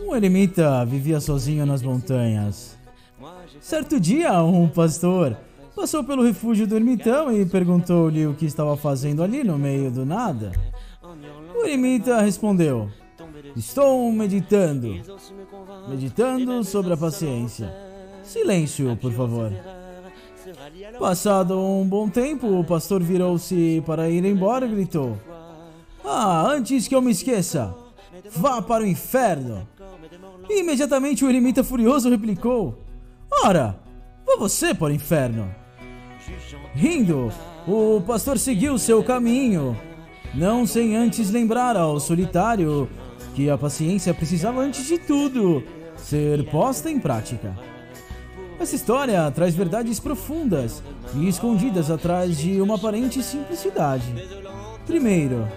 Um eremita vivia sozinho nas montanhas. Certo dia, um pastor passou pelo refúgio do ermitão e perguntou-lhe o que estava fazendo ali no meio do nada. O eremita respondeu: Estou meditando. Meditando sobre a paciência. Silêncio, por favor. Passado um bom tempo, o pastor virou-se para ir embora e gritou: Ah, antes que eu me esqueça, vá para o inferno. E imediatamente o eremita furioso replicou: Ora, vá você para o inferno. Rindo, o pastor seguiu seu caminho, não sem antes lembrar ao solitário que a paciência precisava, antes de tudo, ser posta em prática. Essa história traz verdades profundas e escondidas atrás de uma aparente simplicidade. Primeiro,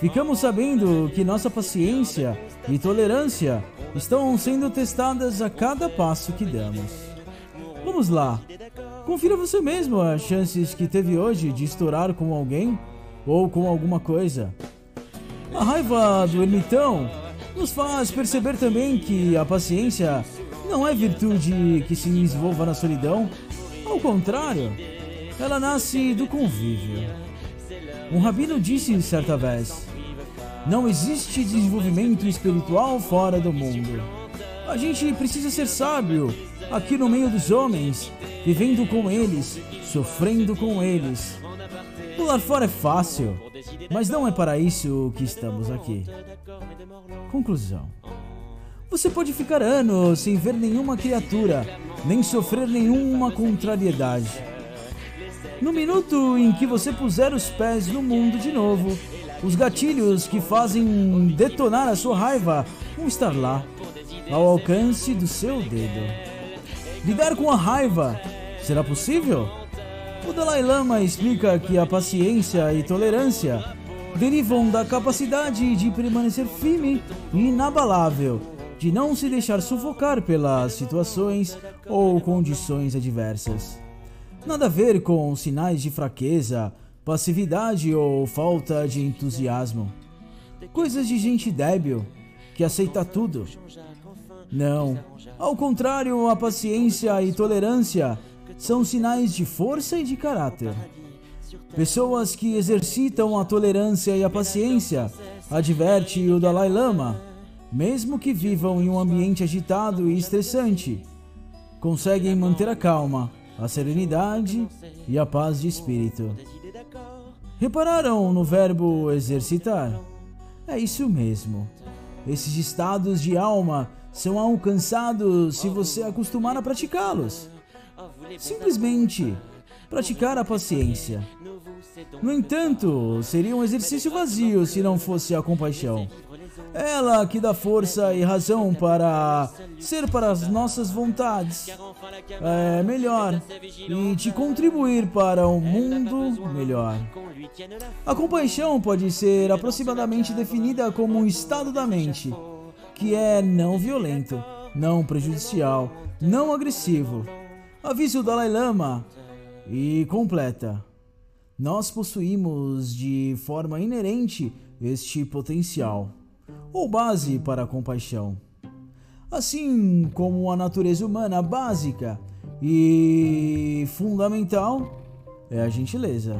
ficamos sabendo que nossa paciência e tolerância estão sendo testadas a cada passo que damos. Vamos lá. Confira você mesmo as chances que teve hoje de estourar com alguém ou com alguma coisa. A raiva do ermitão nos faz perceber também que a paciência não é virtude que se desenvolva na solidão. Ao contrário, ela nasce do convívio. Um rabino disse certa vez: Não existe desenvolvimento espiritual fora do mundo. A gente precisa ser sábio aqui no meio dos homens, vivendo com eles, sofrendo com eles. Pular fora é fácil, mas não é para isso que estamos aqui. Conclusão. Você pode ficar anos sem ver nenhuma criatura, nem sofrer nenhuma contrariedade. No minuto em que você puser os pés no mundo de novo, os gatilhos que fazem detonar a sua raiva vão estar lá, ao alcance do seu dedo. Lidar com a raiva será possível? O Dalai Lama explica que a paciência e tolerância derivam da capacidade de permanecer firme e inabalável de não se deixar sufocar pelas situações ou condições adversas. Nada a ver com sinais de fraqueza, passividade ou falta de entusiasmo. Coisas de gente débil que aceita tudo. Não, ao contrário, a paciência e tolerância são sinais de força e de caráter. Pessoas que exercitam a tolerância e a paciência, adverte o Dalai Lama, mesmo que vivam em um ambiente agitado e estressante, conseguem manter a calma, a serenidade e a paz de espírito. Repararam no verbo exercitar? É isso mesmo. Esses estados de alma são alcançados se você acostumar a praticá-los. Simplesmente praticar a paciência. No entanto, seria um exercício vazio se não fosse a compaixão. Ela que dá força e razão para ser para as nossas vontades é, melhor e te contribuir para um mundo melhor. A compaixão pode ser aproximadamente definida como um estado da mente que é não violento, não prejudicial, não agressivo. Avisa o Dalai Lama e completa. Nós possuímos de forma inerente este potencial ou base para a compaixão. Assim como a natureza humana básica e fundamental é a gentileza.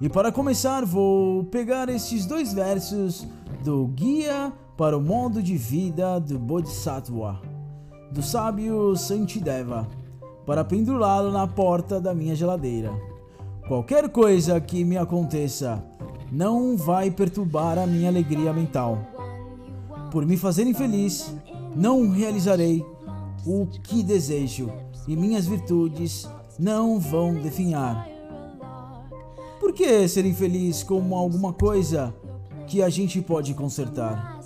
E para começar, vou pegar esses dois versos do Guia para o Modo de Vida do Bodhisattva, do sábio Santideva, para pendurá-lo na porta da minha geladeira. Qualquer coisa que me aconteça não vai perturbar a minha alegria mental. Por me fazerem feliz, não realizarei o que desejo e minhas virtudes não vão definhar. Por que ser infeliz como alguma coisa que a gente pode consertar?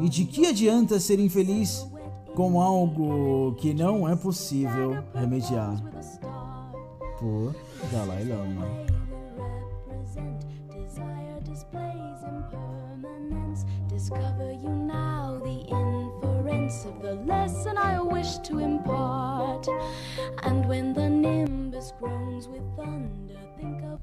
E de que adianta ser infeliz com algo que não é possível remediar? Por Dalai Lama. Discover you now the inference of the lesson I wish to impart. And when the nimbus groans with thunder, think of